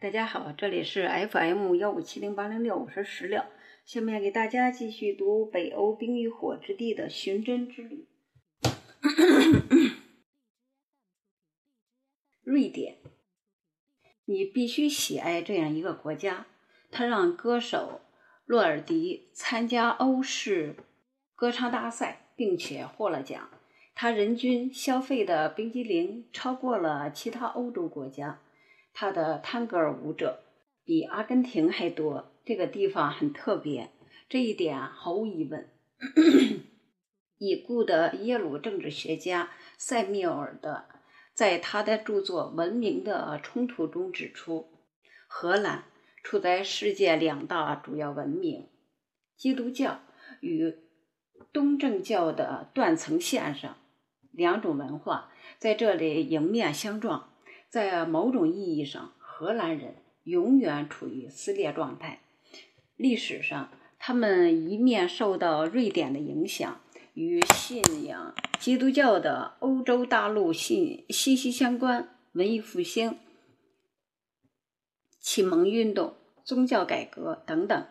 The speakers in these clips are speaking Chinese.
大家好，这里是 FM 幺五七零八零六，我是石榴。下面给大家继续读北欧冰与火之地的寻真之旅。瑞典，你必须喜爱这样一个国家，它让歌手洛尔迪参加欧式歌唱大赛，并且获了奖。他人均消费的冰激凌超过了其他欧洲国家。他的探戈尔舞者比阿根廷还多，这个地方很特别，这一点毫无疑问。已故的耶鲁政治学家塞缪尔的在他的著作《文明的冲突》中指出，荷兰处在世界两大主要文明——基督教与东正教的断层线上，两种文化在这里迎面相撞。在某种意义上，荷兰人永远处于撕裂状态。历史上，他们一面受到瑞典的影响，与信仰基督教的欧洲大陆信息息相关。文艺复兴、启蒙运动、宗教改革等等；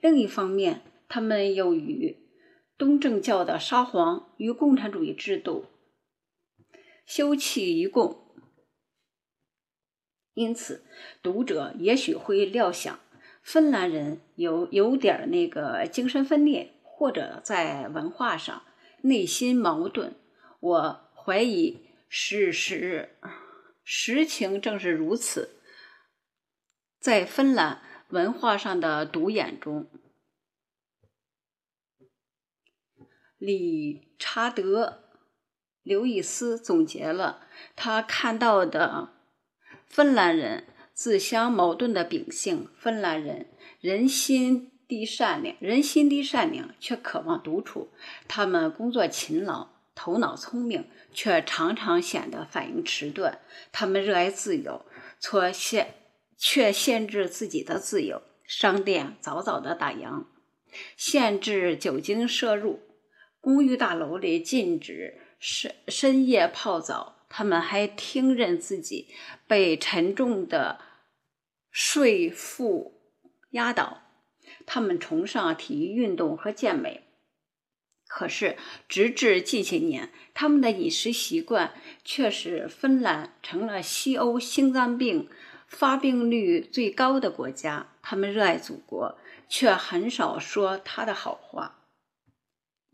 另一方面，他们又与东正教的沙皇与共产主义制度休戚与共。因此，读者也许会料想，芬兰人有有点那个精神分裂，或者在文化上内心矛盾。我怀疑事实实情正是如此。在芬兰文化上的独眼中，理查德·刘易斯总结了他看到的。芬兰人自相矛盾的秉性。芬兰人人心地善良，人心地善良，却渴望独处。他们工作勤劳，头脑聪明，却常常显得反应迟钝。他们热爱自由，却限却限制自己的自由。商店早早的打烊，限制酒精摄入。公寓大楼里禁止深深夜泡澡。他们还听任自己被沉重的税负压倒。他们崇尚体育运动和健美。可是，直至近些年，他们的饮食习惯却使芬兰成了西欧心脏病发病率最高的国家。他们热爱祖国，却很少说他的好话。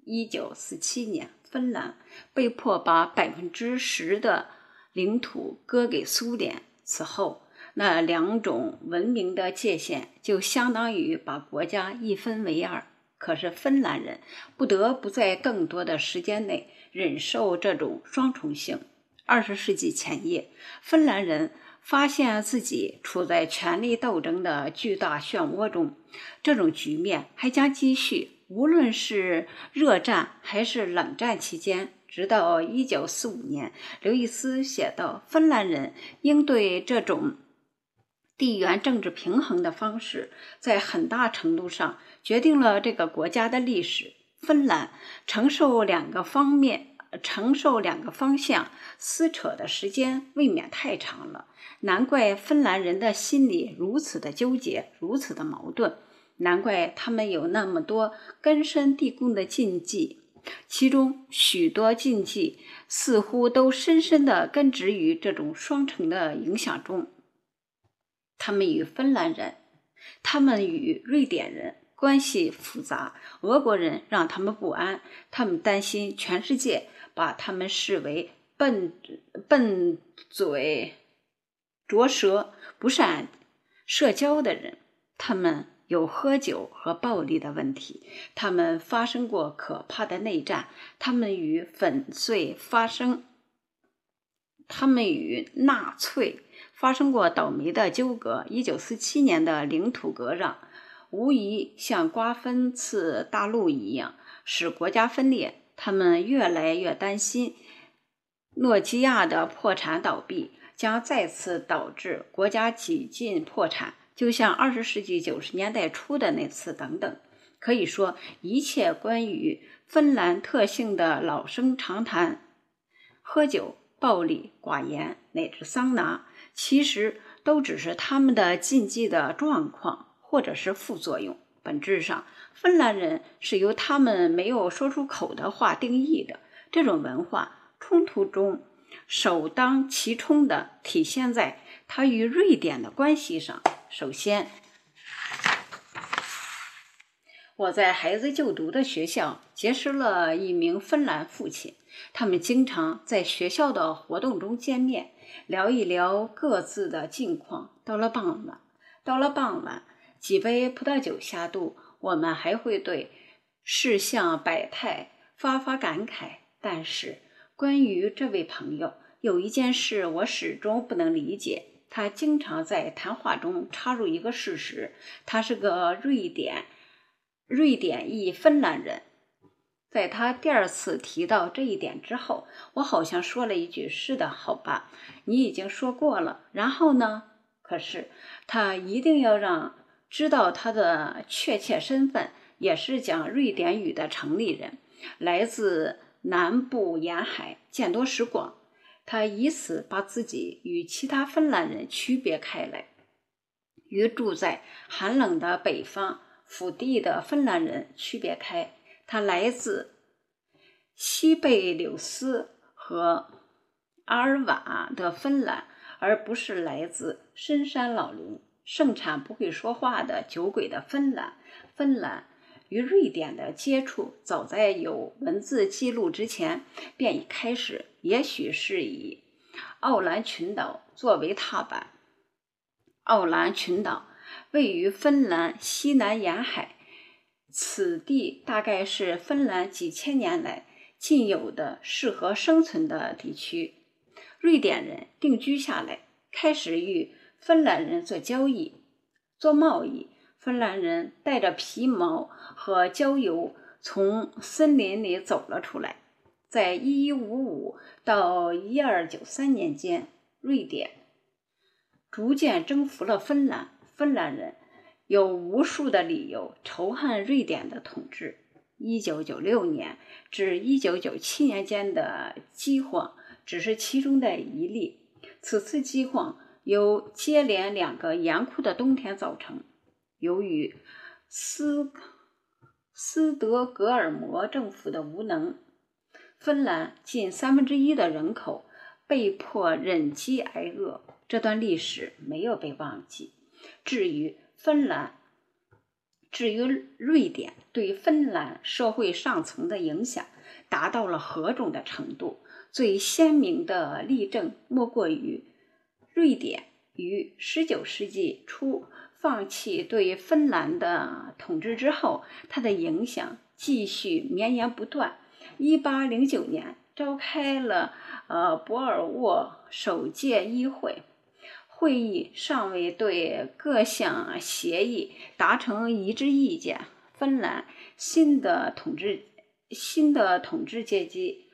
一九四七年。芬兰被迫把百分之十的领土割给苏联。此后，那两种文明的界限就相当于把国家一分为二。可是，芬兰人不得不在更多的时间内忍受这种双重性。二十世纪前叶，芬兰人发现自己处在权力斗争的巨大漩涡中，这种局面还将继续。无论是热战还是冷战期间，直到一九四五年，刘易斯写道：“芬兰人应对这种地缘政治平衡的方式，在很大程度上决定了这个国家的历史。芬兰承受两个方面、承受两个方向撕扯的时间未免太长了，难怪芬兰人的心里如此的纠结，如此的矛盾。”难怪他们有那么多根深蒂固的禁忌，其中许多禁忌似乎都深深地根植于这种双城的影响中。他们与芬兰人，他们与瑞典人关系复杂。俄国人让他们不安，他们担心全世界把他们视为笨笨嘴、拙舌、不善社交的人。他们。有喝酒和暴力的问题，他们发生过可怕的内战，他们与粉碎发生，他们与纳粹发生过倒霉的纠葛。一九四七年的领土割让，无疑像瓜分次大陆一样，使国家分裂。他们越来越担心，诺基亚的破产倒闭将再次导致国家几近破产。就像二十世纪九十年代初的那次等等，可以说一切关于芬兰特性的老生常谈，喝酒、暴力、寡言乃至桑拿，其实都只是他们的禁忌的状况或者是副作用。本质上，芬兰人是由他们没有说出口的话定义的。这种文化冲突中，首当其冲的体现在它与瑞典的关系上。首先，我在孩子就读的学校结识了一名芬兰父亲，他们经常在学校的活动中见面，聊一聊各自的近况。到了傍晚，到了傍晚，几杯葡萄酒下肚，我们还会对世相百态发发感慨。但是，关于这位朋友，有一件事我始终不能理解。他经常在谈话中插入一个事实：他是个瑞典。瑞典裔芬兰人，在他第二次提到这一点之后，我好像说了一句：“是的，好吧，你已经说过了。”然后呢？可是他一定要让知道他的确切身份，也是讲瑞典语的城里人，来自南部沿海，见多识广。他以此把自己与其他芬兰人区别开来，与住在寒冷的北方。腹地的芬兰人区别开，他来自西贝柳斯和阿尔瓦的芬兰，而不是来自深山老林、盛产不会说话的酒鬼的芬兰。芬兰与瑞典的接触，早在有文字记录之前便已开始，也许是以奥兰群岛作为踏板。奥兰群岛。位于芬兰西南沿海，此地大概是芬兰几千年来仅有的适合生存的地区。瑞典人定居下来，开始与芬兰人做交易、做贸易。芬兰人带着皮毛和焦油从森林里走了出来。在1155到1293年间，瑞典逐渐征服了芬兰。芬兰人有无数的理由仇恨瑞典的统治。一九九六年至一九九七年间的饥荒只是其中的一例。此次饥荒由接连两个严酷的冬天造成。由于斯斯德哥尔摩政府的无能，芬兰近三分之一的人口被迫忍饥挨饿。这段历史没有被忘记。至于芬兰，至于瑞典对芬兰社会上层的影响达到了何种的程度？最鲜明的例证莫过于瑞典于19世纪初放弃对芬兰的统治之后，它的影响继续绵延不断。1809年召开了呃博尔沃首届议会。会议尚未对各项协议达成一致意见。芬兰新的统治新的统治阶级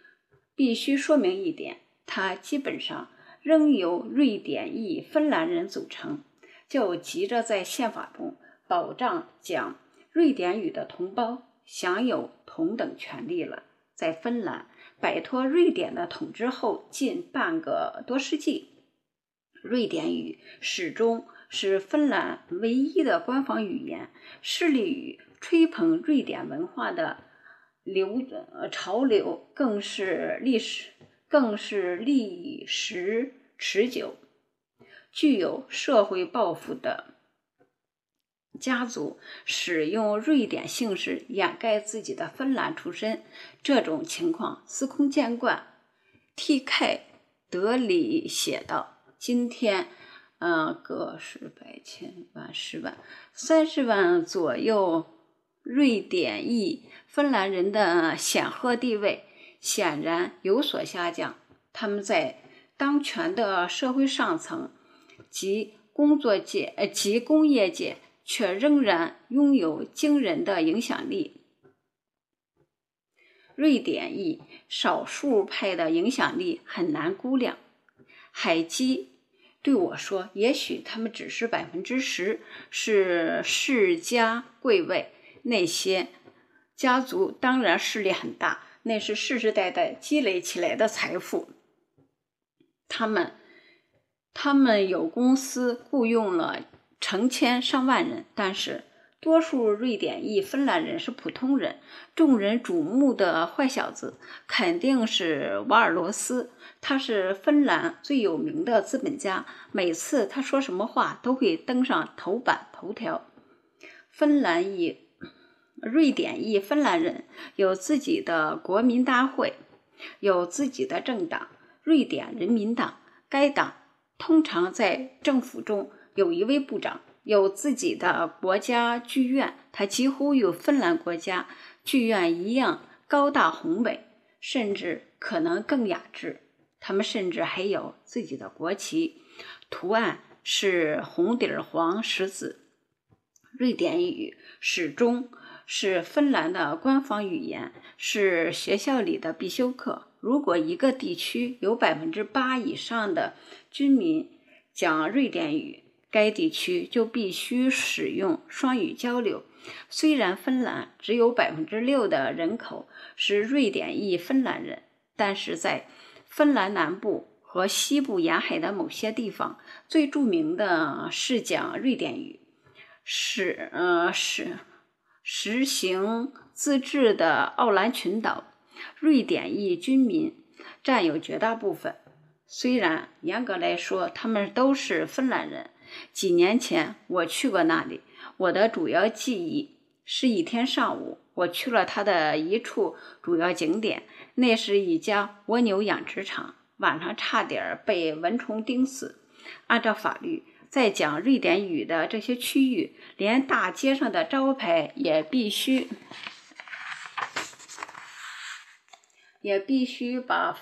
必须说明一点：它基本上仍由瑞典裔芬兰人组成，就急着在宪法中保障讲瑞典语的同胞享有同等权利了。在芬兰摆脱瑞典的统治后近半个多世纪。瑞典语始终是芬兰唯一的官方语言，致力于吹捧瑞典文化的流呃潮流更是历史更是历史持久。具有社会抱负的家族使用瑞典姓氏掩盖自己的芬兰出身，这种情况司空见惯。T. K. 德里写道。今天，嗯，个十百千万十万三十万左右瑞典裔芬兰人的显赫地位显然有所下降。他们在当权的社会上层及工作界呃及工业界却仍然拥有惊人的影响力。瑞典裔少数派的影响力很难估量。海基。对我说：“也许他们只是百分之十，是世家贵位。那些家族当然势力很大，那是世世代代积累起来的财富。他们，他们有公司雇佣了成千上万人，但是多数瑞典裔芬兰人是普通人。众人瞩目的坏小子肯定是瓦尔罗斯，他是芬兰最有名的资本家。每次他说什么话都会登上头版头条。芬兰裔、瑞典裔芬兰人有自己的国民大会，有自己的政党——瑞典人民党。该党通常在政府中有一位部长，有自己的国家剧院，它几乎与芬兰国家剧院一样高大宏伟，甚至可能更雅致。他们甚至还有自己的国旗，图案是红底儿黄十字。瑞典语始终是芬兰的官方语言，是学校里的必修课。如果一个地区有百分之八以上的居民讲瑞典语，该地区就必须使用双语交流。虽然芬兰只有百分之六的人口是瑞典裔芬兰人，但是在芬兰南部和西部沿海的某些地方，最著名的是讲瑞典语。是，呃，是实行自治的奥兰群岛，瑞典裔居民占有绝大部分。虽然严格来说，他们都是芬兰人。几年前我去过那里，我的主要记忆是一天上午，我去了它的一处主要景点，那是一家蜗牛养殖场，晚上差点被蚊虫叮死。按照法律。在讲瑞典语的这些区域，连大街上的招牌也必须也必须把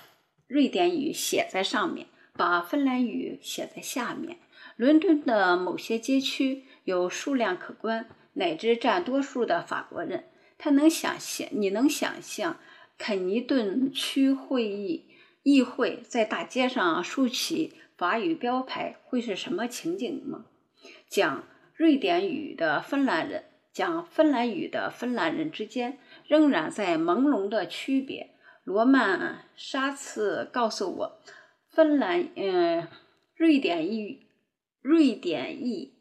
瑞典语写在上面，把芬兰语写在下面。伦敦的某些街区有数量可观乃至占多数的法国人，他能想象，你能想象肯尼顿区会议议会在大街上竖起。法语标牌会是什么情景吗？讲瑞典语的芬兰人，讲芬兰语的芬兰人之间仍然在朦胧的区别。罗曼沙茨告诉我，芬兰，嗯，瑞典裔，瑞典裔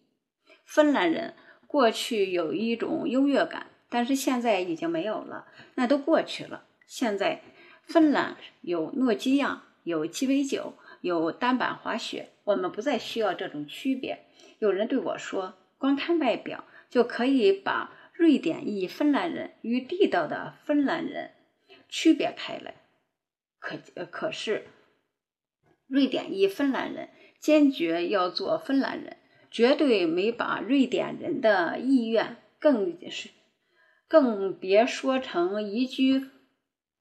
芬兰人过去有一种优越感，但是现在已经没有了，那都过去了。现在芬兰有诺基亚，有鸡尾酒。有单板滑雪，我们不再需要这种区别。有人对我说：“光看外表就可以把瑞典裔芬兰人与地道的芬兰人区别开来。”可可是，瑞典裔芬兰人坚决要做芬兰人，绝对没把瑞典人的意愿更是，更别说成移居。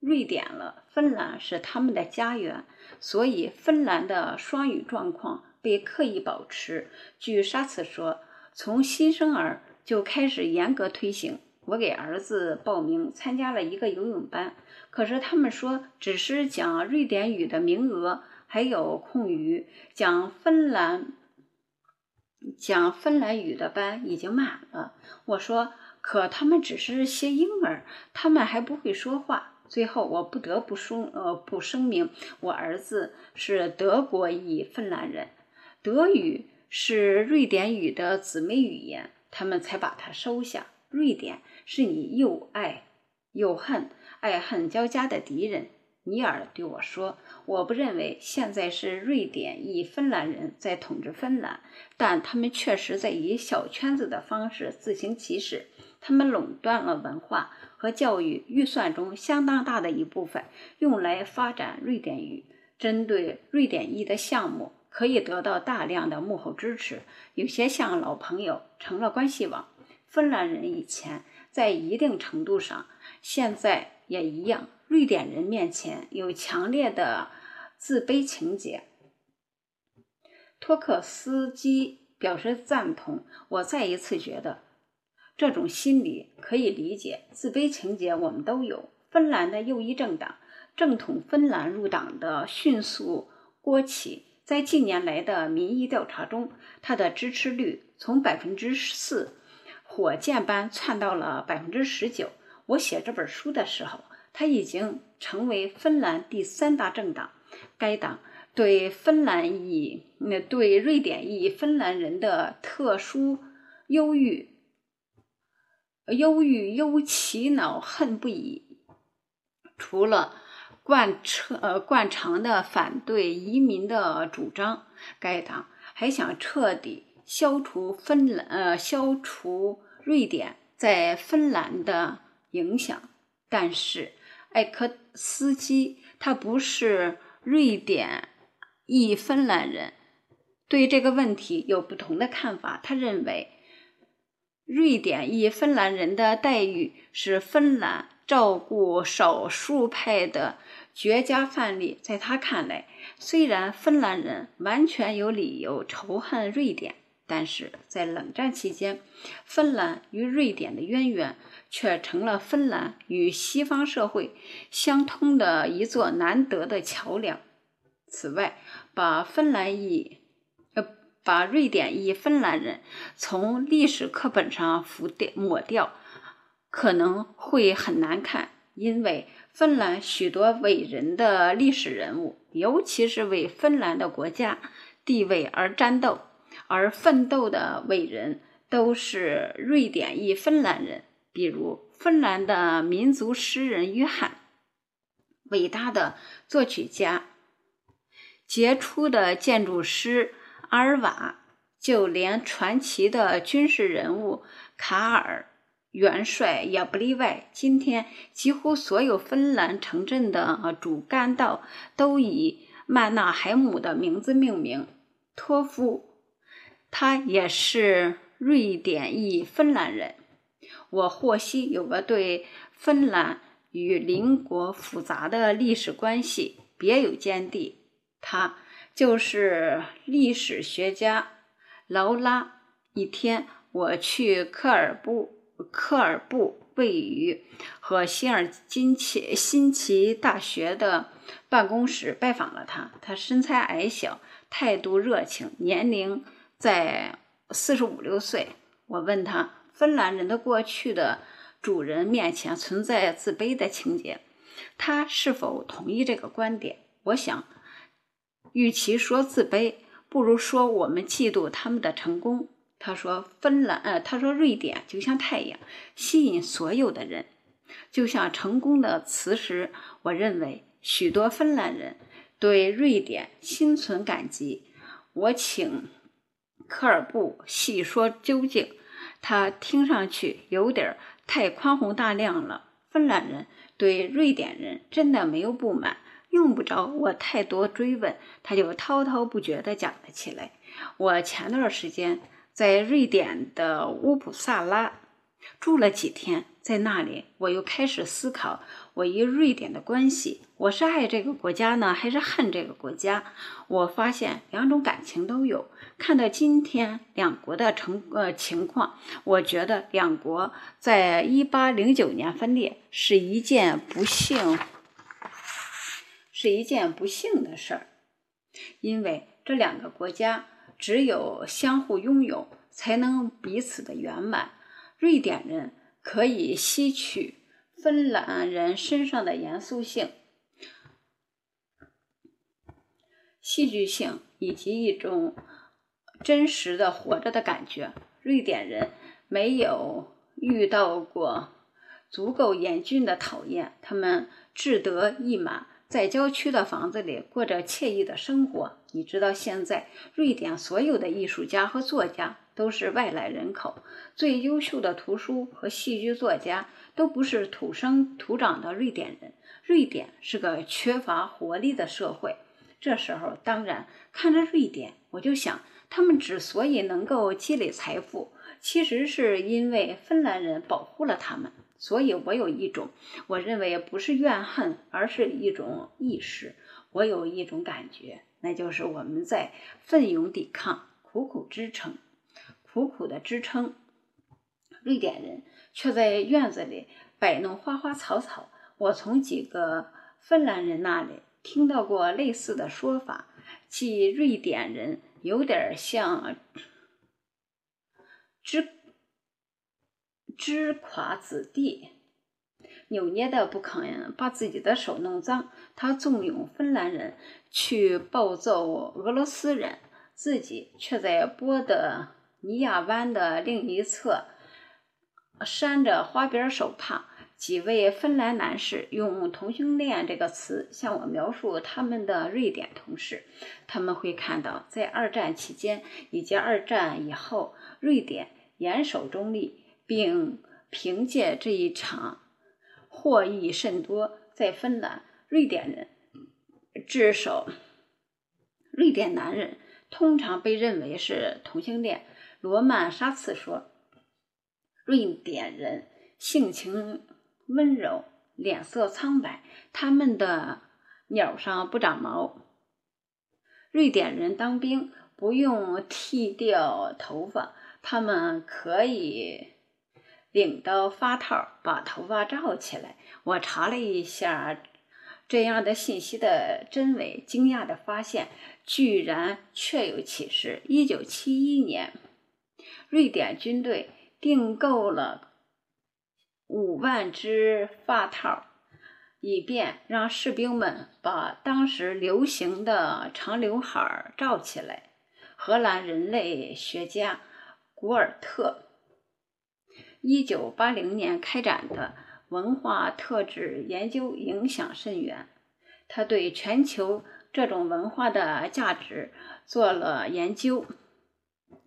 瑞典了，芬兰是他们的家园，所以芬兰的双语状况被刻意保持。据沙茨说，从新生儿就开始严格推行。我给儿子报名参加了一个游泳班，可是他们说只是讲瑞典语的名额还有空余，讲芬兰讲芬兰语的班已经满了。我说，可他们只是些婴儿，他们还不会说话。最后，我不得不说，呃，不声明，我儿子是德国裔芬兰人，德语是瑞典语的姊妹语言，他们才把他收下。瑞典是你又爱又恨、爱恨交加的敌人。尼尔对我说：“我不认为现在是瑞典裔芬兰人在统治芬兰，但他们确实在以小圈子的方式自行其事。他们垄断了文化。”和教育预算中相当大的一部分用来发展瑞典语，针对瑞典裔的项目可以得到大量的幕后支持。有些像老朋友成了关系网。芬兰人以前在一定程度上，现在也一样。瑞典人面前有强烈的自卑情节。托克斯基表示赞同。我再一次觉得。这种心理可以理解，自卑情节我们都有。芬兰的右翼政党正统芬兰入党的迅速郭起，在近年来的民意调查中，他的支持率从百分之四火箭般窜到了百分之十九。我写这本书的时候，他已经成为芬兰第三大政党。该党对芬兰裔、那对瑞典裔芬兰人的特殊忧郁、忧郁忧其恼恨不已。除了贯彻呃惯常的反对移民的主张，该党还想彻底消除芬兰呃消除瑞典在芬兰的影响。但是艾科斯基他不是瑞典。裔芬兰人对这个问题有不同的看法。他认为，瑞典裔芬兰人的待遇是芬兰照顾少数派的绝佳范例。在他看来，虽然芬兰人完全有理由仇恨瑞典，但是在冷战期间，芬兰与瑞典的渊源却成了芬兰与西方社会相通的一座难得的桥梁。此外，把芬兰裔，呃，把瑞典裔芬兰人从历史课本上浮掉抹掉，可能会很难看。因为芬兰许多伟人的历史人物，尤其是为芬兰的国家地位而战斗、而奋斗的伟人，都是瑞典裔芬兰人。比如，芬兰的民族诗人约翰，伟大的作曲家。杰出的建筑师阿尔瓦，就连传奇的军事人物卡尔元帅也不例外。今天，几乎所有芬兰城镇的主干道都以曼纳海姆的名字命名。托夫，他也是瑞典裔芬兰人。我获悉有个对芬兰与邻国复杂的历史关系别有见地。他就是历史学家劳拉。一天，我去科尔布科尔布位于和希尔金奇新奇大学的办公室拜访了他。他身材矮小，态度热情，年龄在四十五六岁。我问他，芬兰人的过去的主人面前存在自卑的情节，他是否同意这个观点？我想。与其说自卑，不如说我们嫉妒他们的成功。他说：“芬兰，呃，他说瑞典就像太阳，吸引所有的人，就像成功的磁石。”我认为许多芬兰人对瑞典心存感激。我请科尔布细说究竟，他听上去有点太宽宏大量了。芬兰人对瑞典人真的没有不满。用不着我太多追问，他就滔滔不绝地讲了起来。我前段时间在瑞典的乌普萨拉住了几天，在那里我又开始思考我与瑞典的关系。我是爱这个国家呢，还是恨这个国家？我发现两种感情都有。看到今天两国的成呃情况，我觉得两国在一八零九年分裂是一件不幸。是一件不幸的事儿，因为这两个国家只有相互拥有，才能彼此的圆满。瑞典人可以吸取芬兰人身上的严肃性、戏剧性以及一种真实的活着的感觉。瑞典人没有遇到过足够严峻的讨厌，他们志得意满。在郊区的房子里过着惬意的生活。你知道，现在瑞典所有的艺术家和作家都是外来人口，最优秀的图书和戏剧作家都不是土生土长的瑞典人。瑞典是个缺乏活力的社会。这时候，当然看着瑞典，我就想，他们之所以能够积累财富，其实是因为芬兰人保护了他们。所以，我有一种，我认为不是怨恨，而是一种意识。我有一种感觉，那就是我们在奋勇抵抗，苦苦支撑，苦苦的支撑。瑞典人却在院子里摆弄花花草草。我从几个芬兰人那里听到过类似的说法，即瑞典人有点像支。支垮子弟，扭捏的不肯把自己的手弄脏。他纵容芬兰人去暴揍俄罗斯人，自己却在波德尼亚湾的另一侧扇着花边手帕。几位芬兰男士用“同性恋”这个词向我描述他们的瑞典同事。他们会看到，在二战期间以及二战以后，瑞典严守中立，并凭借这一场获益甚多。在芬兰，瑞典人至少，瑞典男人通常被认为是同性恋。罗曼·沙茨说：“瑞典人性情。”温柔，脸色苍白，他们的鸟上不长毛。瑞典人当兵不用剃掉头发，他们可以领到发套，把头发罩起来。我查了一下这样的信息的真伪，惊讶的发现，居然确有其事。一九七一年，瑞典军队订购了。五万只发套，以便让士兵们把当时流行的长刘海罩起来。荷兰人类学家古尔特一九八零年开展的文化特质研究影响甚远，他对全球这种文化的价值做了研究。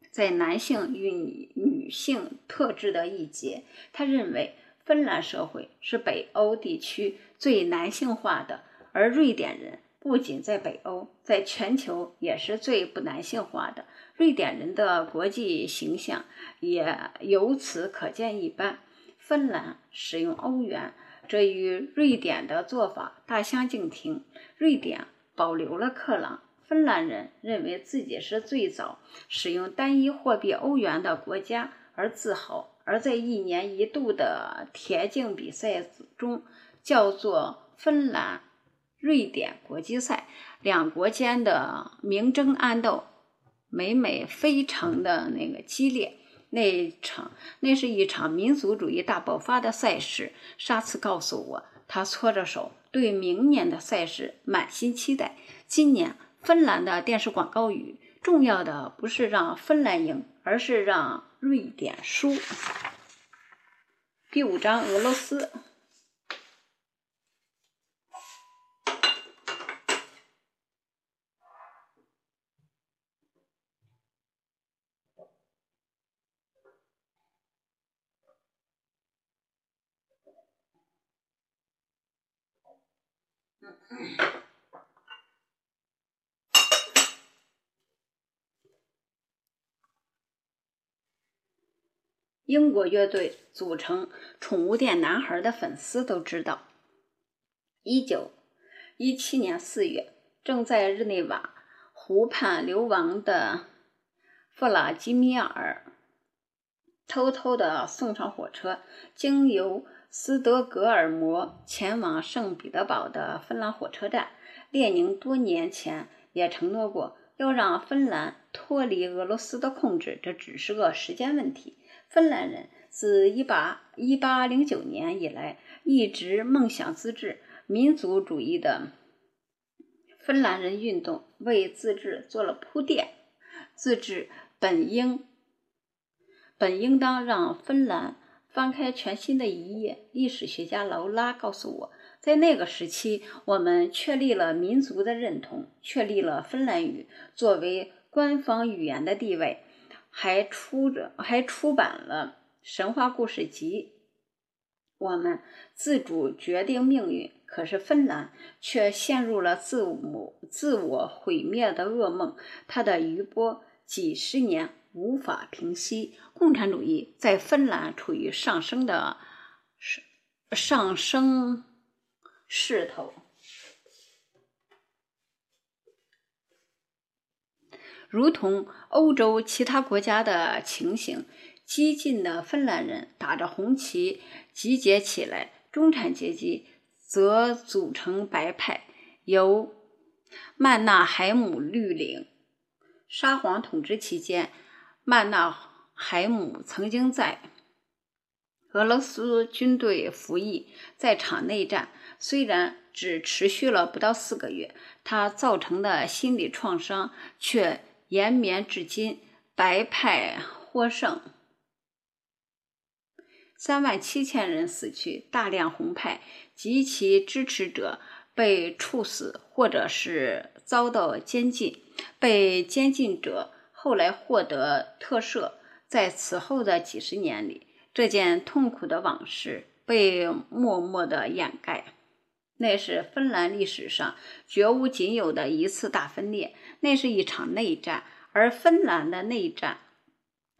在男性与女性特质的一节，他认为。芬兰社会是北欧地区最男性化的，而瑞典人不仅在北欧，在全球也是最不男性化的。瑞典人的国际形象也由此可见一斑。芬兰使用欧元，这与瑞典的做法大相径庭。瑞典保留了克朗，芬兰人认为自己是最早使用单一货币欧元的国家而自豪。而在一年一度的田径比赛中，叫做芬兰瑞典国际赛，两国间的明争暗斗，每每非常的那个激烈。那场那是一场民族主义大爆发的赛事。沙茨告诉我，他搓着手，对明年的赛事满心期待。今年芬兰的电视广告语，重要的不是让芬兰赢，而是让。瑞典输第五章俄罗斯。英国乐队组成《宠物店男孩》的粉丝都知道，一九一七年四月，正在日内瓦湖畔流亡的弗拉基米尔偷偷的送上火车，经由斯德哥尔摩前往圣彼得堡的芬兰火车站。列宁多年前也承诺过，要让芬兰脱离俄罗斯的控制，这只是个时间问题。芬兰人自一八一八零九年以来一直梦想自治。民族主义的芬兰人运动为自治做了铺垫。自治本应本应当让芬兰翻开全新的一页。历史学家劳拉告诉我，在那个时期，我们确立了民族的认同，确立了芬兰语作为官方语言的地位。还出着，还出版了神话故事集。我们自主决定命运，可是芬兰却陷入了自我自我毁灭的噩梦。它的余波几十年无法平息。共产主义在芬兰处于上升的上上升势头。如同欧洲其他国家的情形，激进的芬兰人打着红旗集结起来，中产阶级则组成白派，由曼纳海姆率领。沙皇统治期间，曼纳海姆曾经在俄罗斯军队服役，在场内战虽然只持续了不到四个月，他造成的心理创伤却延绵至今。白派获胜，三万七千人死去，大量红派及其支持者被处死，或者是遭到监禁。被监禁者后来获得特赦。在此后的几十年里，这件痛苦的往事被默默的掩盖。那是芬兰历史上绝无仅有的一次大分裂，那是一场内战，而芬兰的内战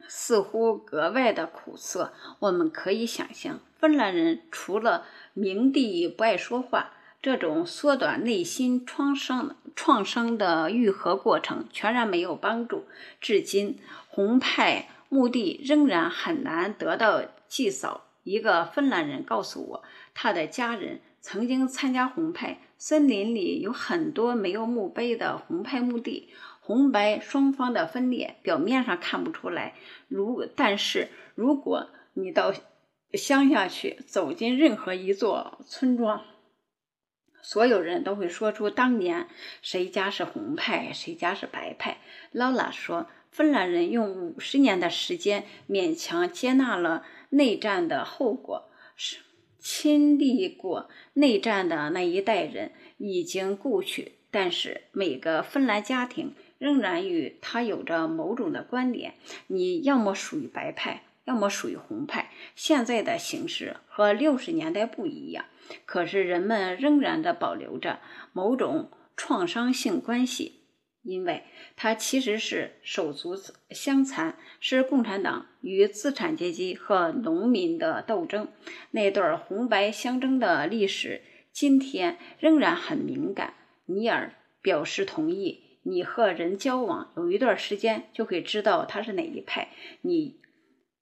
似乎格外的苦涩。我们可以想象，芬兰人除了鸣地不爱说话，这种缩短内心创伤创伤的愈合过程全然没有帮助。至今，红派。墓地仍然很难得到祭扫。一个芬兰人告诉我，他的家人曾经参加红派。森林里有很多没有墓碑的红派墓地，红白双方的分裂表面上看不出来。如但是，如果你到乡下去，走进任何一座村庄，所有人都会说出当年谁家是红派，谁家是白派。劳拉说。芬兰人用五十年的时间勉强接纳了内战的后果，是亲历过内战的那一代人已经故去，但是每个芬兰家庭仍然与他有着某种的关联。你要么属于白派，要么属于红派。现在的形势和六十年代不一样，可是人们仍然的保留着某种创伤性关系。因为它其实是手足相残，是共产党与资产阶级和农民的斗争。那段红白相争的历史，今天仍然很敏感。尼尔表示同意。你和人交往有一段时间，就会知道他是哪一派。你，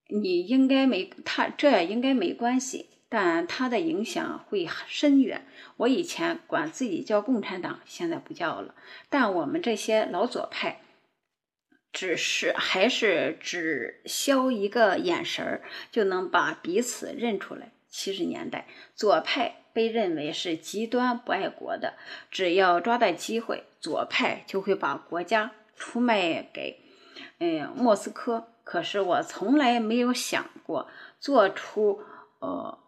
你应该没他，这也应该没关系。但它的影响会深远。我以前管自己叫共产党，现在不叫了。但我们这些老左派，只是还是只消一个眼神儿，就能把彼此认出来。七十年代，左派被认为是极端不爱国的，只要抓到机会，左派就会把国家出卖给嗯莫斯科。可是我从来没有想过做出呃。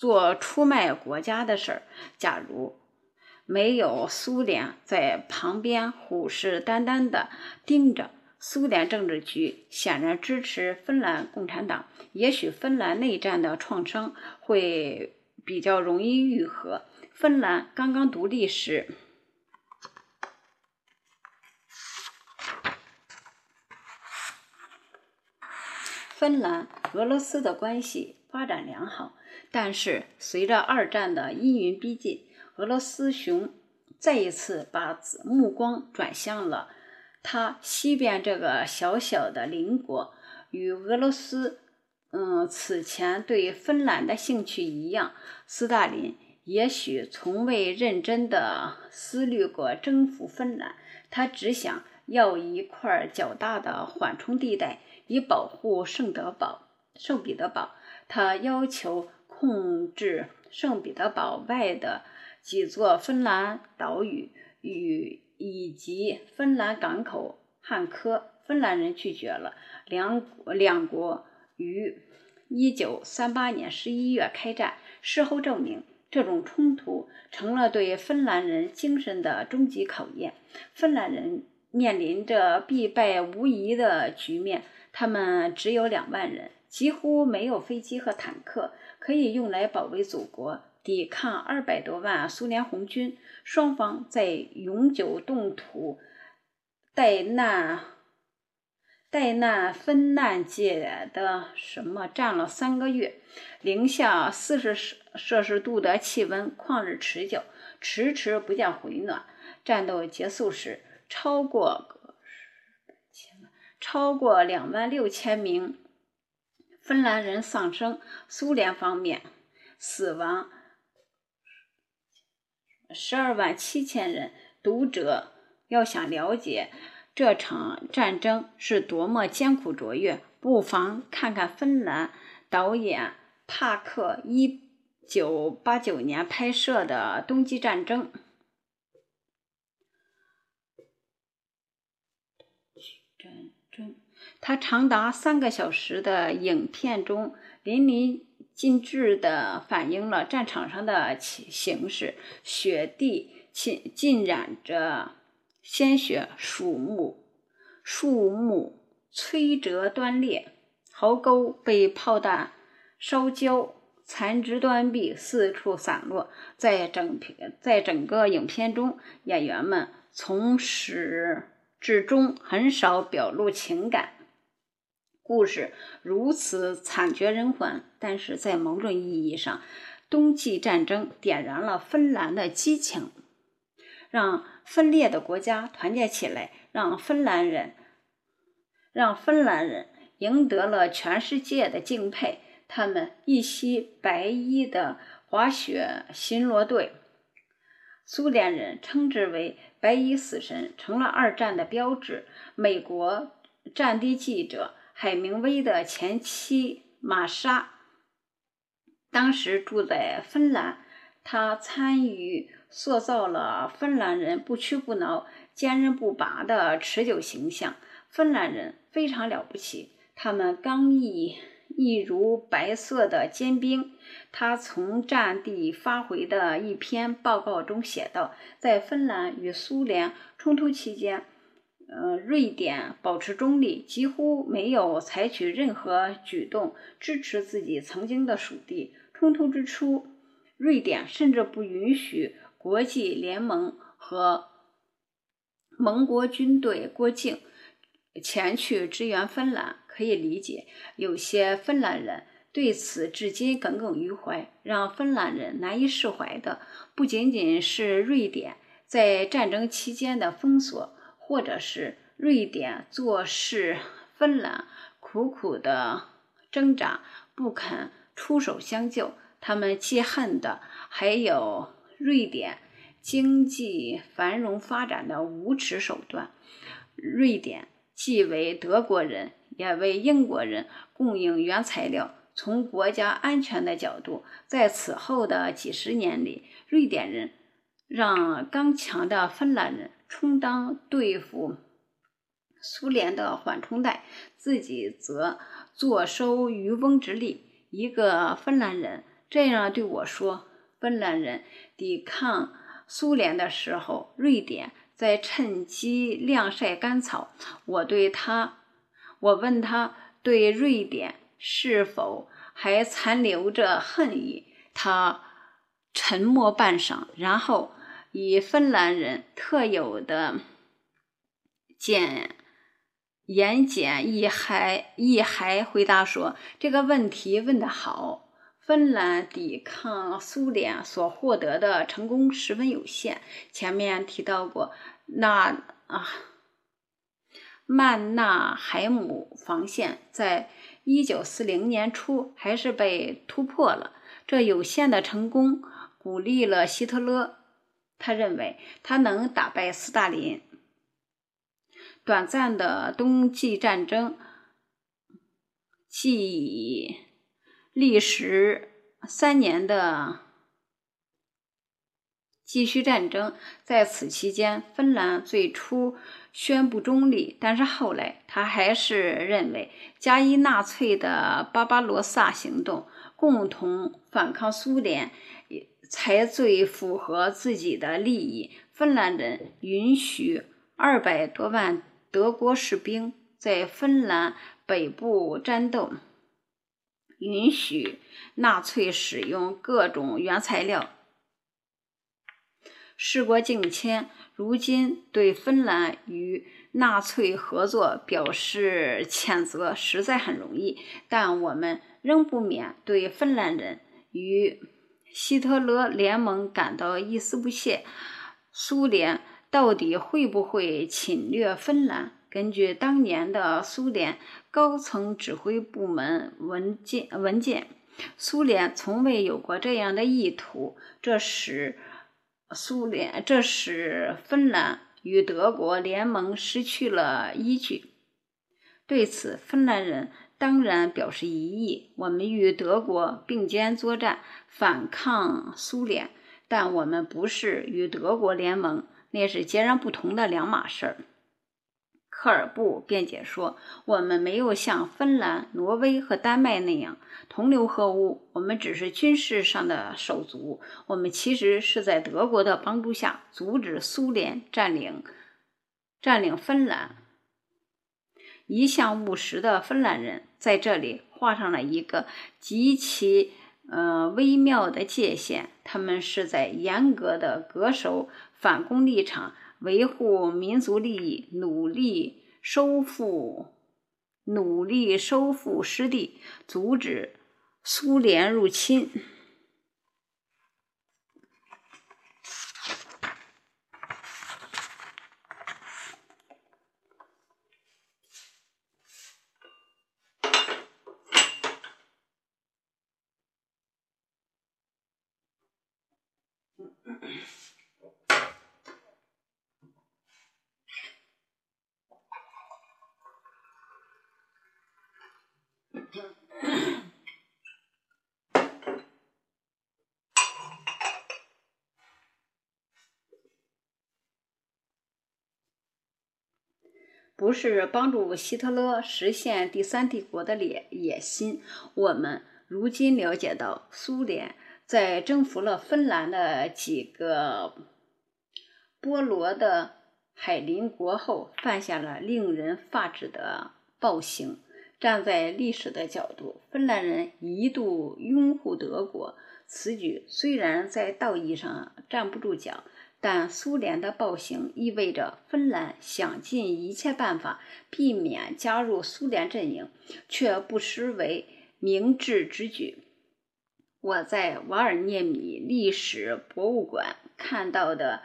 做出卖国家的事儿。假如没有苏联在旁边虎视眈眈地盯着，苏联政治局显然支持芬兰共产党，也许芬兰内战的创伤会比较容易愈合。芬兰刚刚独立时，芬兰俄罗斯的关系发展良好。但是，随着二战的阴云逼近，俄罗斯熊再一次把目光转向了它西边这个小小的邻国。与俄罗斯，嗯，此前对芬兰的兴趣一样，斯大林也许从未认真地思虑过征服芬兰。他只想要一块较大的缓冲地带，以保护圣德堡、圣彼得堡。他要求。控制圣彼得堡外的几座芬兰岛屿与以及芬兰港口汉科，芬兰人拒绝了。两两国于一九三八年十一月开战。事后证明，这种冲突成了对芬兰人精神的终极考验。芬兰人面临着必败无疑的局面，他们只有两万人，几乎没有飞机和坦克。可以用来保卫祖国，抵抗二百多万苏联红军。双方在永久冻土带难带难分难界的什么战了三个月，零下四十摄氏度的气温，旷日持久，迟迟不见回暖。战斗结束时，超过超过两万六千名。芬兰人丧生，苏联方面死亡十二万七千人。读者要想了解这场战争是多么艰苦卓越，不妨看看芬兰导演帕克一九八九年拍摄的《冬季战争》。战争，它长达三个小时的影片中，淋漓尽致地反映了战场上的形势：雪地浸浸染着鲜血，树木树木摧折断裂，壕沟被炮弹烧焦，残肢断臂四处散落。在整片在整个影片中，演员们从始。至终很少表露情感，故事如此惨绝人寰。但是在某种意义上，冬季战争点燃了芬兰的激情，让分裂的国家团结起来，让芬兰人让芬兰人赢得了全世界的敬佩。他们一袭白衣的滑雪巡逻队。苏联人称之为“白衣死神”，成了二战的标志。美国战地记者海明威的前妻玛莎，当时住在芬兰，他参与塑造了芬兰人不屈不挠、坚韧不拔的持久形象。芬兰人非常了不起，他们刚毅。一如白色的坚冰，他从战地发回的一篇报告中写道：“在芬兰与苏联冲突期间，呃，瑞典保持中立，几乎没有采取任何举动支持自己曾经的属地。冲突之初，瑞典甚至不允许国际联盟和盟国军队过境前去支援芬兰。”可以理解，有些芬兰人对此至今耿耿于怀。让芬兰人难以释怀的，不仅仅是瑞典在战争期间的封锁，或者是瑞典做事芬兰苦苦的挣扎，不肯出手相救。他们记恨的还有瑞典经济繁荣发展的无耻手段。瑞典既为德国人。也为英国人供应原材料。从国家安全的角度，在此后的几十年里，瑞典人让刚强的芬兰人充当对付苏联的缓冲带，自己则坐收渔翁之利。一个芬兰人这样对我说：“芬兰人抵抗苏联的时候，瑞典在趁机晾晒干草。”我对他。我问他对瑞典是否还残留着恨意，他沉默半晌，然后以芬兰人特有的简言简意赅意赅回答说：“这个问题问得好。芬兰抵抗苏联所获得的成功十分有限。前面提到过，那啊。”曼纳海姆防线在一九四零年初还是被突破了。这有限的成功鼓励了希特勒，他认为他能打败斯大林。短暂的冬季战争，即历时三年的。继续战争，在此期间，芬兰最初宣布中立，但是后来他还是认为加伊纳粹的巴巴罗萨行动，共同反抗苏联，才最符合自己的利益。芬兰人允许二百多万德国士兵在芬兰北部战斗，允许纳粹使用各种原材料。事过境迁，如今对芬兰与纳粹合作表示谴责，实在很容易。但我们仍不免对芬兰人与希特勒联盟感到一丝不屑。苏联到底会不会侵略芬兰？根据当年的苏联高层指挥部门文件文件，苏联从未有过这样的意图。这使苏联，这使芬兰与德国联盟失去了依据。对此，芬兰人当然表示疑义。我们与德国并肩作战，反抗苏联，但我们不是与德国联盟，那是截然不同的两码事儿。科尔布辩解说：“我们没有像芬兰、挪威和丹麦那样同流合污，我们只是军事上的手足。我们其实是在德国的帮助下阻止苏联占领占领芬兰。”一向务实的芬兰人在这里画上了一个极其呃微妙的界限，他们是在严格的恪守反攻立场。维护民族利益，努力收复，努力收复失地，阻止苏联入侵。不是帮助希特勒实现第三帝国的野野心。我们如今了解到，苏联在征服了芬兰的几个波罗的海邻国后，犯下了令人发指的暴行。站在历史的角度，芬兰人一度拥护德国，此举虽然在道义上站不住脚。但苏联的暴行意味着芬兰想尽一切办法避免加入苏联阵营，却不失为明智之举。我在瓦尔涅米历史博物馆看到的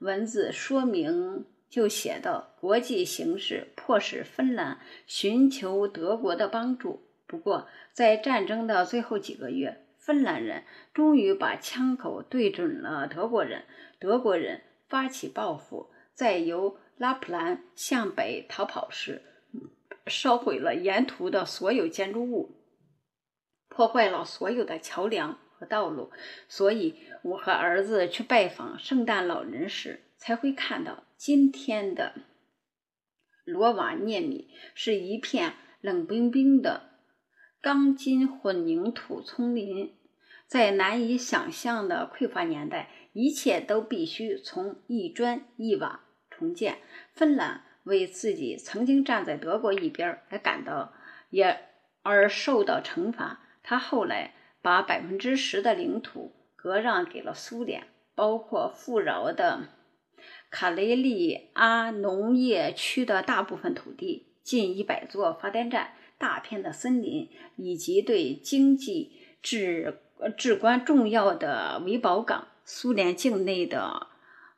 文字说明就写道：国际形势迫使芬兰寻求德国的帮助。不过，在战争的最后几个月，芬兰人终于把枪口对准了德国人。德国人发起报复，在由拉普兰向北逃跑时，烧毁了沿途的所有建筑物，破坏了所有的桥梁和道路。所以，我和儿子去拜访圣诞老人时，才会看到今天的罗瓦涅米是一片冷冰冰的钢筋混凝土丛林。在难以想象的匮乏年代。一切都必须从一砖一瓦重建。芬兰为自己曾经站在德国一边而感到也而受到惩罚。他后来把百分之十的领土割让给了苏联，包括富饶的卡雷利阿农业区的大部分土地、近一百座发电站、大片的森林，以及对经济至至关重要的维堡港。苏联境内的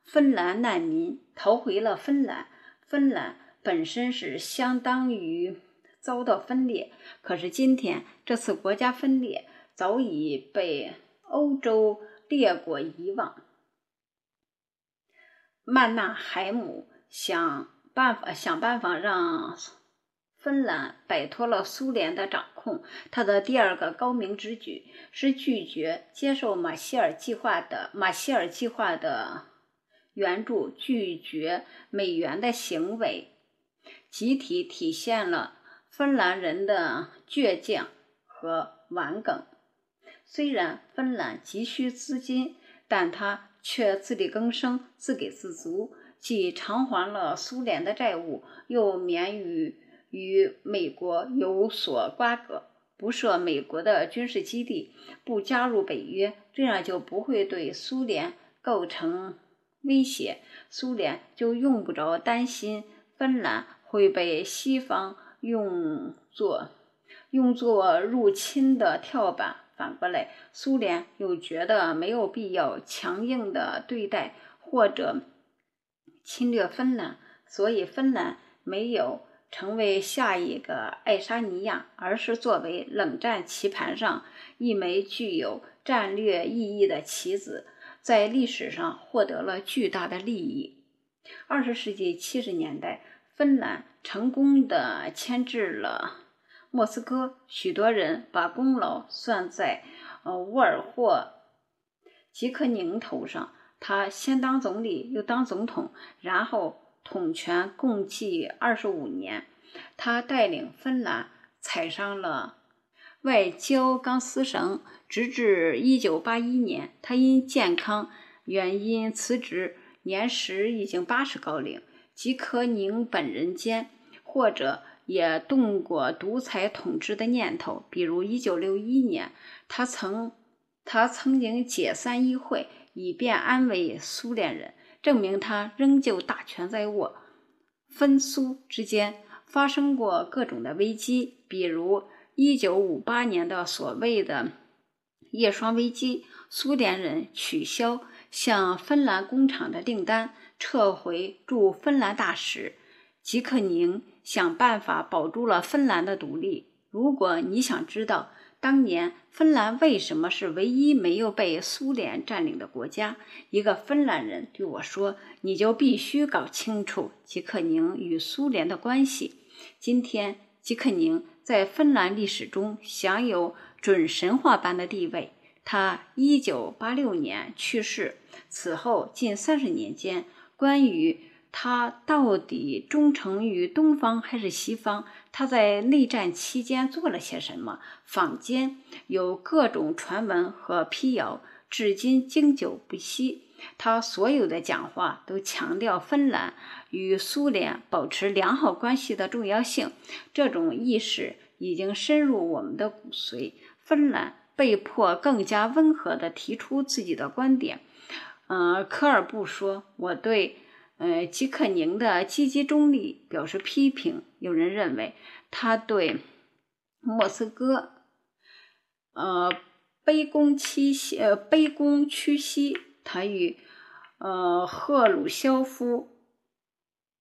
芬兰难民逃回了芬兰。芬兰本身是相当于遭到分裂，可是今天这次国家分裂早已被欧洲列国遗忘。曼纳海姆想办法想办法让。芬兰摆脱了苏联的掌控。他的第二个高明之举是拒绝接受马歇尔计划的马歇尔计划的援助，拒绝美元的行为，集体体现了芬兰人的倔强和顽梗。虽然芬兰急需资金，但他却自力更生，自给自足，既偿还了苏联的债务，又免于。与美国有所瓜葛，不设美国的军事基地，不加入北约，这样就不会对苏联构成威胁，苏联就用不着担心芬兰会被西方用作用作入侵的跳板。反过来，苏联又觉得没有必要强硬的对待或者侵略芬兰，所以芬兰没有。成为下一个爱沙尼亚，而是作为冷战棋盘上一枚具有战略意义的棋子，在历史上获得了巨大的利益。二十世纪七十年代，芬兰成功的牵制了莫斯科，许多人把功劳算在呃沃尔霍吉克宁头上。他先当总理，又当总统，然后统权共计二十五年。他带领芬兰踩上了外交钢丝绳，直至一九八一年，他因健康原因辞职，年时已经八十高龄。吉可宁本人间，或者也动过独裁统治的念头，比如一九六一年，他曾他曾经解散议会。以便安慰苏联人，证明他仍旧大权在握。分苏之间发生过各种的危机，比如1958年的所谓的叶霜危机，苏联人取消向芬兰工厂的订单，撤回驻芬兰大使。吉克宁想办法保住了芬兰的独立。如果你想知道，当年芬兰为什么是唯一没有被苏联占领的国家？一个芬兰人对我说：“你就必须搞清楚吉克宁与苏联的关系。”今天，吉克宁在芬兰历史中享有准神话般的地位。他1986年去世，此后近三十年间，关于他到底忠诚于东方还是西方？他在内战期间做了些什么？坊间有各种传闻和辟谣，至今经久不息。他所有的讲话都强调芬兰与苏联保持良好关系的重要性。这种意识已经深入我们的骨髓。芬兰被迫更加温和地提出自己的观点。嗯，科尔布说：“我对。”呃，吉克宁的积极中立表示批评。有人认为他对莫斯科呃卑躬屈膝，呃卑躬屈膝。他与呃赫鲁晓夫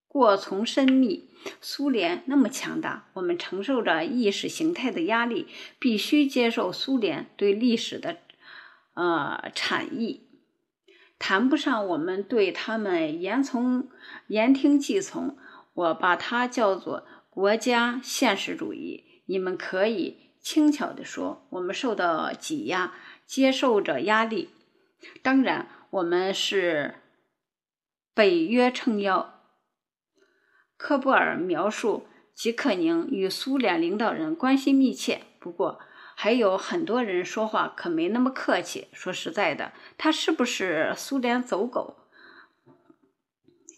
过从甚密。苏联那么强大，我们承受着意识形态的压力，必须接受苏联对历史的呃产意。谈不上我们对他们言从言听计从，我把它叫做国家现实主义。你们可以轻巧地说，我们受到挤压，接受着压力。当然，我们是北约撑腰。科布尔描述吉克宁与苏联领导人关系密切，不过。还有很多人说话可没那么客气。说实在的，他是不是苏联走狗？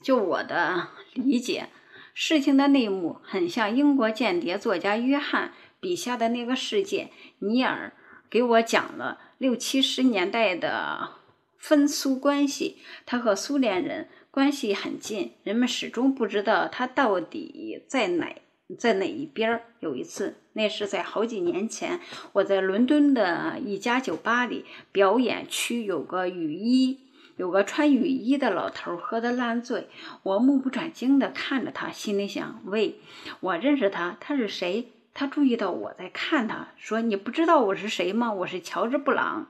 就我的理解，事情的内幕很像英国间谍作家约翰笔下的那个世界。尼尔给我讲了六七十年代的分苏关系，他和苏联人关系很近，人们始终不知道他到底在哪。在哪一边儿？有一次，那是在好几年前，我在伦敦的一家酒吧里，表演区有个雨衣，有个穿雨衣的老头喝得烂醉。我目不转睛地看着他，心里想：喂，我认识他，他是谁？他注意到我在看他，说：“你不知道我是谁吗？我是乔治·布朗。”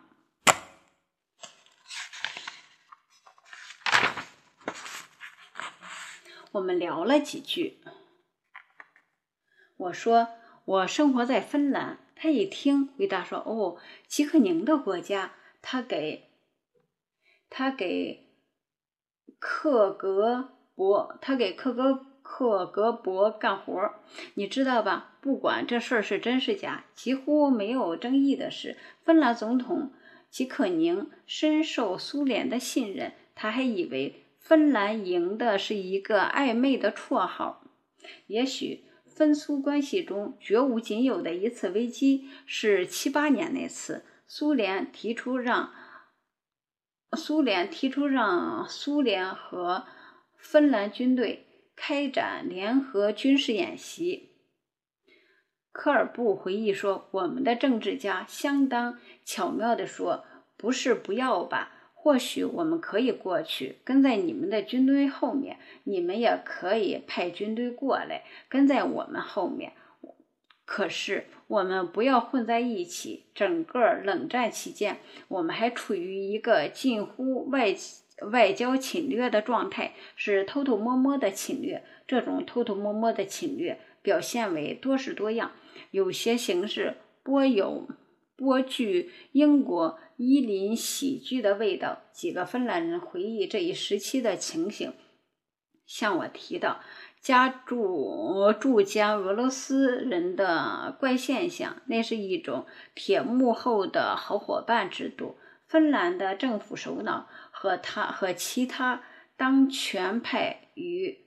我们聊了几句。我说我生活在芬兰，他一听回答说：“哦，吉克宁的国家，他给，他给克格勃，他给克格克格勃干活你知道吧？不管这事儿是真是假，几乎没有争议的是，芬兰总统吉克宁深受苏联的信任。他还以为芬兰赢的是一个暧昧的绰号，也许。”分苏关系中绝无仅有的一次危机是七八年那次，苏联提出让苏联提出让苏联和芬兰军队开展联合军事演习。科尔布回忆说：“我们的政治家相当巧妙地说，不是不要吧。”或许我们可以过去，跟在你们的军队后面；你们也可以派军队过来，跟在我们后面。可是我们不要混在一起。整个冷战期间，我们还处于一个近乎外外交侵略的状态，是偷偷摸摸的侵略。这种偷偷摸摸的侵略。表现为多式多样，有些形式颇有颇具英国伊林喜剧的味道。几个芬兰人回忆这一时期的情形，向我提到家住驻加俄罗斯人的怪现象，那是一种铁幕后的好伙伴制度。芬兰的政府首脑和他和其他当权派与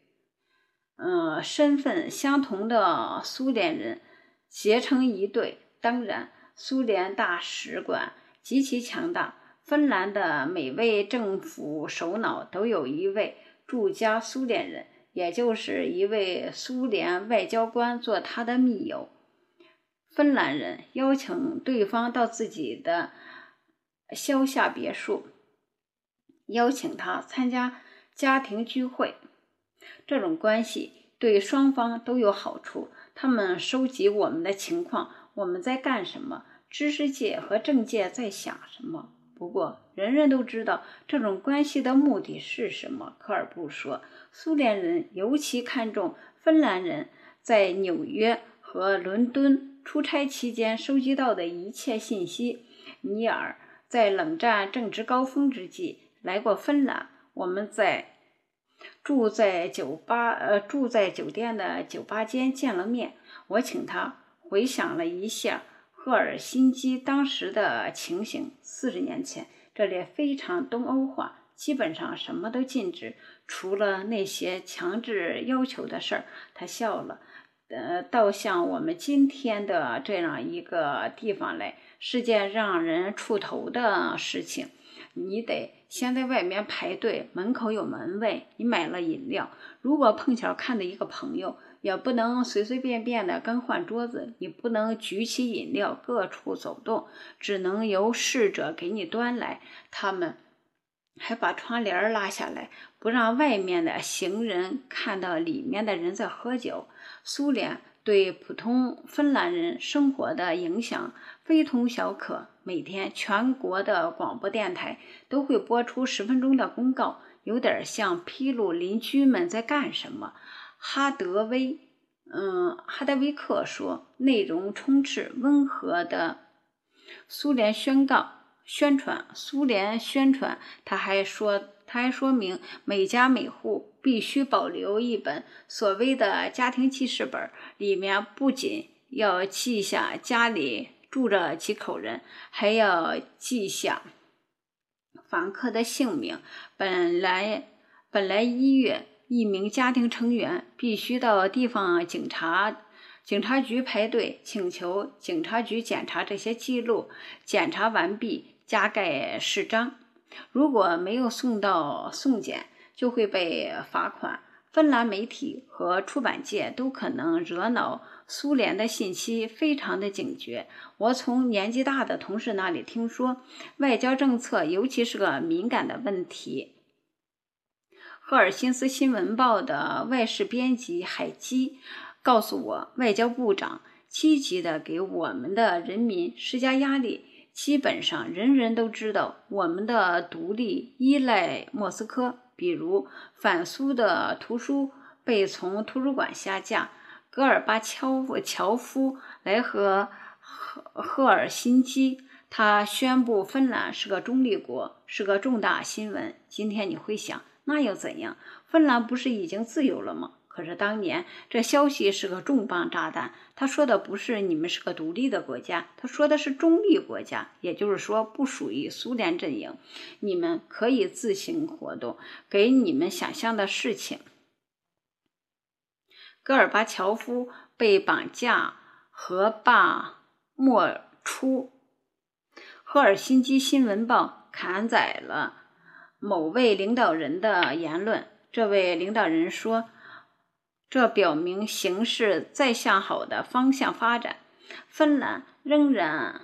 嗯身份相同的苏联人结成一对。当然，苏联大使馆极其强大。芬兰的每位政府首脑都有一位驻加苏联人，也就是一位苏联外交官做他的密友。芬兰人邀请对方到自己的。乡下别墅，邀请他参加家庭聚会。这种关系对双方都有好处。他们收集我们的情况，我们在干什么，知识界和政界在想什么。不过，人人都知道这种关系的目的是什么。科尔布说，苏联人尤其看重芬兰人在纽约和伦敦出差期间收集到的一切信息。尼尔。在冷战正值高峰之际，来过芬兰。我们在住在酒吧，呃，住在酒店的酒吧间见了面。我请他回想了一下赫尔辛基当时的情形。四十年前，这里非常东欧化，基本上什么都禁止，除了那些强制要求的事儿。他笑了，呃，倒像我们今天的这样一个地方来。是件让人触头的事情，你得先在外面排队，门口有门卫。你买了饮料，如果碰巧看到一个朋友，也不能随随便便的更换桌子。你不能举起饮料各处走动，只能由侍者给你端来。他们还把窗帘拉下来，不让外面的行人看到里面的人在喝酒。苏联。对普通芬兰人生活的影响非同小可。每天，全国的广播电台都会播出十分钟的公告，有点像披露邻居们在干什么。哈德威，嗯，哈德威克说，内容充斥温和的苏联宣告。宣传苏联宣传，他还说，他还说明每家每户必须保留一本所谓的家庭记事本，里面不仅要记下家里住着几口人，还要记下房客的姓名。本来本来一月，一名家庭成员必须到地方警察。警察局排队，请求警察局检查这些记录。检查完毕，加盖誓章。如果没有送到送检，就会被罚款。芬兰媒体和出版界都可能惹恼苏联的信息，非常的警觉。我从年纪大的同事那里听说，外交政策尤其是个敏感的问题。赫尔辛斯新闻报的外事编辑海基。告诉我，外交部长积极地给我们的人民施加压力。基本上，人人都知道我们的独立依赖莫斯科。比如，反苏的图书被从图书馆下架。戈尔巴乔夫乔夫来和赫赫尔辛基，他宣布芬兰是个中立国，是个重大新闻。今天你会想，那又怎样？芬兰不是已经自由了吗？可是当年这消息是个重磅炸弹。他说的不是你们是个独立的国家，他说的是中立国家，也就是说不属于苏联阵营。你们可以自行活动，给你们想象的事情。戈尔巴乔夫被绑架和罢莫出，赫尔辛基新闻报刊载了某位领导人的言论。这位领导人说。这表明形势在向好的方向发展。芬兰仍然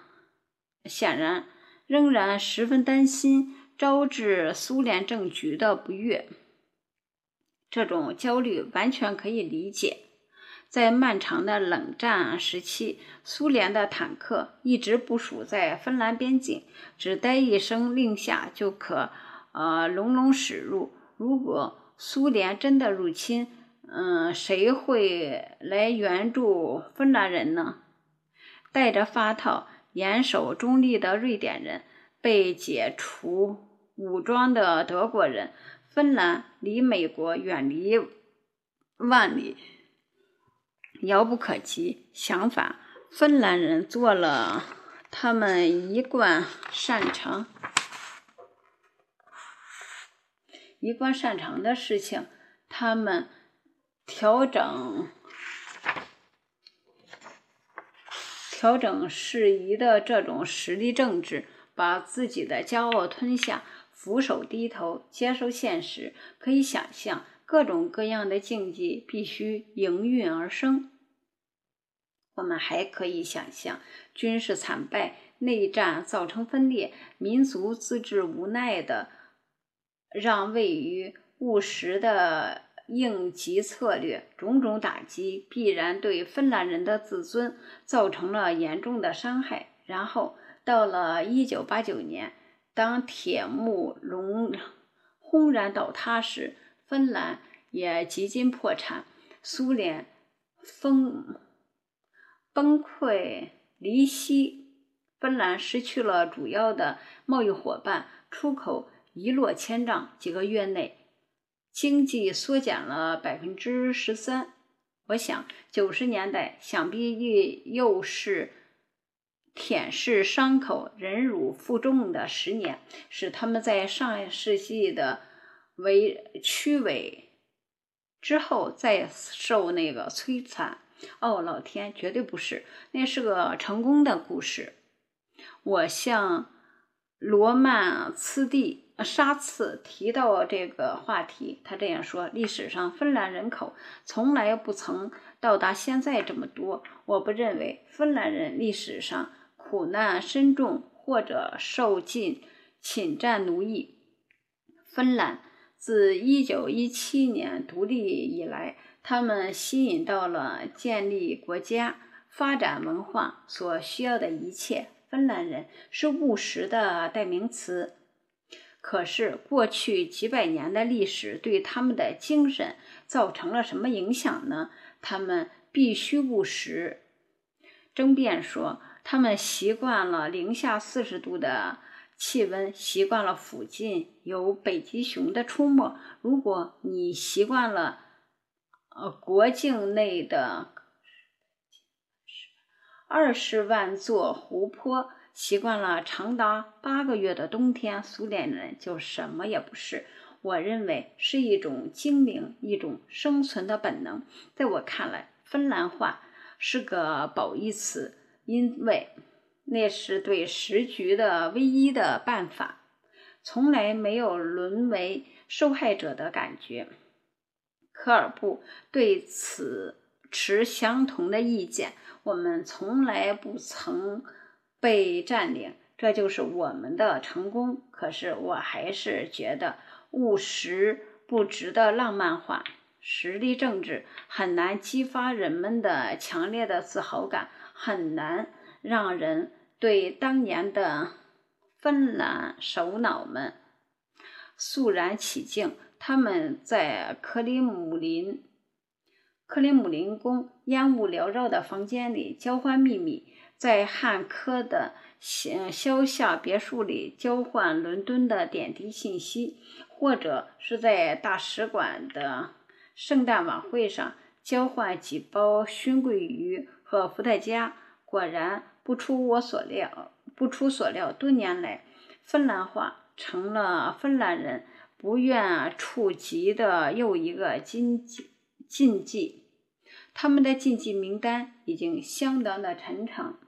显然仍然十分担心招致苏联政局的不悦。这种焦虑完全可以理解。在漫长的冷战时期，苏联的坦克一直部署在芬兰边境，只待一声令下就可呃隆隆驶入。如果苏联真的入侵，嗯，谁会来援助芬兰人呢？带着发套、严守中立的瑞典人，被解除武装的德国人，芬兰离美国远离万里，遥不可及。相反，芬兰人做了他们一贯擅长、一贯擅长的事情，他们调整。调整适宜的这种实力政治，把自己的骄傲吞下，俯首低头，接受现实。可以想象，各种各样的竞技必须应运而生。我们还可以想象，军事惨败、内战造成分裂，民族自治无奈的让位于务实的。应急策略，种种打击必然对芬兰人的自尊造成了严重的伤害。然后到了一九八九年，当铁幕隆轰然倒塌时，芬兰也几近破产，苏联崩崩溃离析，芬兰失去了主要的贸易伙伴，出口一落千丈。几个月内。经济缩减了百分之十三，我想九十年代想必又又是舔舐伤口、忍辱负重的十年，使他们在上世纪的为屈尾之后再受那个摧残。哦，老天，绝对不是，那是个成功的故事。我向罗曼茨蒂。沙茨提到这个话题，他这样说：历史上芬兰人口从来不曾到达现在这么多。我不认为芬兰人历史上苦难深重或者受尽侵占奴役。芬兰自1917年独立以来，他们吸引到了建立国家、发展文化所需要的一切。芬兰人是务实的代名词。可是，过去几百年的历史对他们的精神造成了什么影响呢？他们必须务实。争辩说，他们习惯了零下四十度的气温，习惯了附近有北极熊的出没。如果你习惯了，呃，国境内的二十万座湖泊。习惯了长达八个月的冬天，苏联人就什么也不是。我认为是一种精灵，一种生存的本能。在我看来，芬兰话是个褒义词，因为那是对时局的唯一的办法，从来没有沦为受害者的感觉。科尔布对此持相同的意见。我们从来不曾。被占领，这就是我们的成功。可是我还是觉得务实不值得浪漫化。实力政治很难激发人们的强烈的自豪感，很难让人对当年的芬兰首脑们肃然起敬。他们在克里姆林克里姆林宫烟雾缭绕的房间里交换秘密。在汉科的乡乡下别墅里交换伦敦的点滴信息，或者是在大使馆的圣诞晚会上交换几包熏桂鱼和伏特加。果然不出我所料，不出所料，多年来，芬兰话成了芬兰人不愿触及的又一个禁忌。禁忌，他们的禁忌名单已经相当的沉长。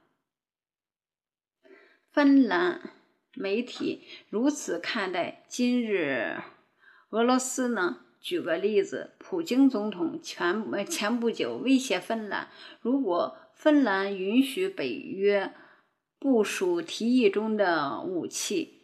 芬兰媒体如此看待今日俄罗斯呢？举个例子，普京总统前前不久威胁芬兰，如果芬兰允许北约部署提议中的武器，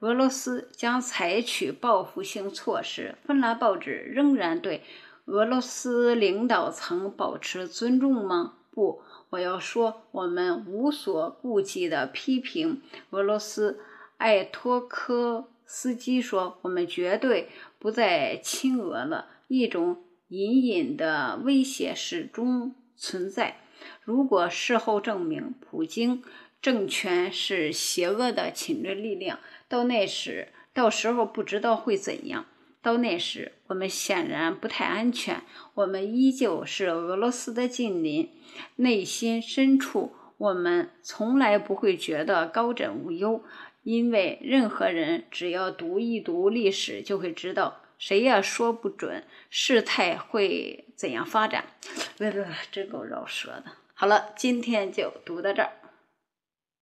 俄罗斯将采取报复性措施。芬兰报纸仍然对俄罗斯领导层保持尊重吗？不。我要说，我们无所顾忌地批评俄罗斯。艾托科斯基说：“我们绝对不再亲俄了。”一种隐隐的威胁始终存在。如果事后证明普京政权是邪恶的侵略力量，到那时，到时候不知道会怎样。到那时，我们显然不太安全。我们依旧是俄罗斯的近邻，内心深处，我们从来不会觉得高枕无忧，因为任何人只要读一读历史，就会知道，谁也说不准事态会怎样发展。不不，真够绕舌的。好了，今天就读到这儿。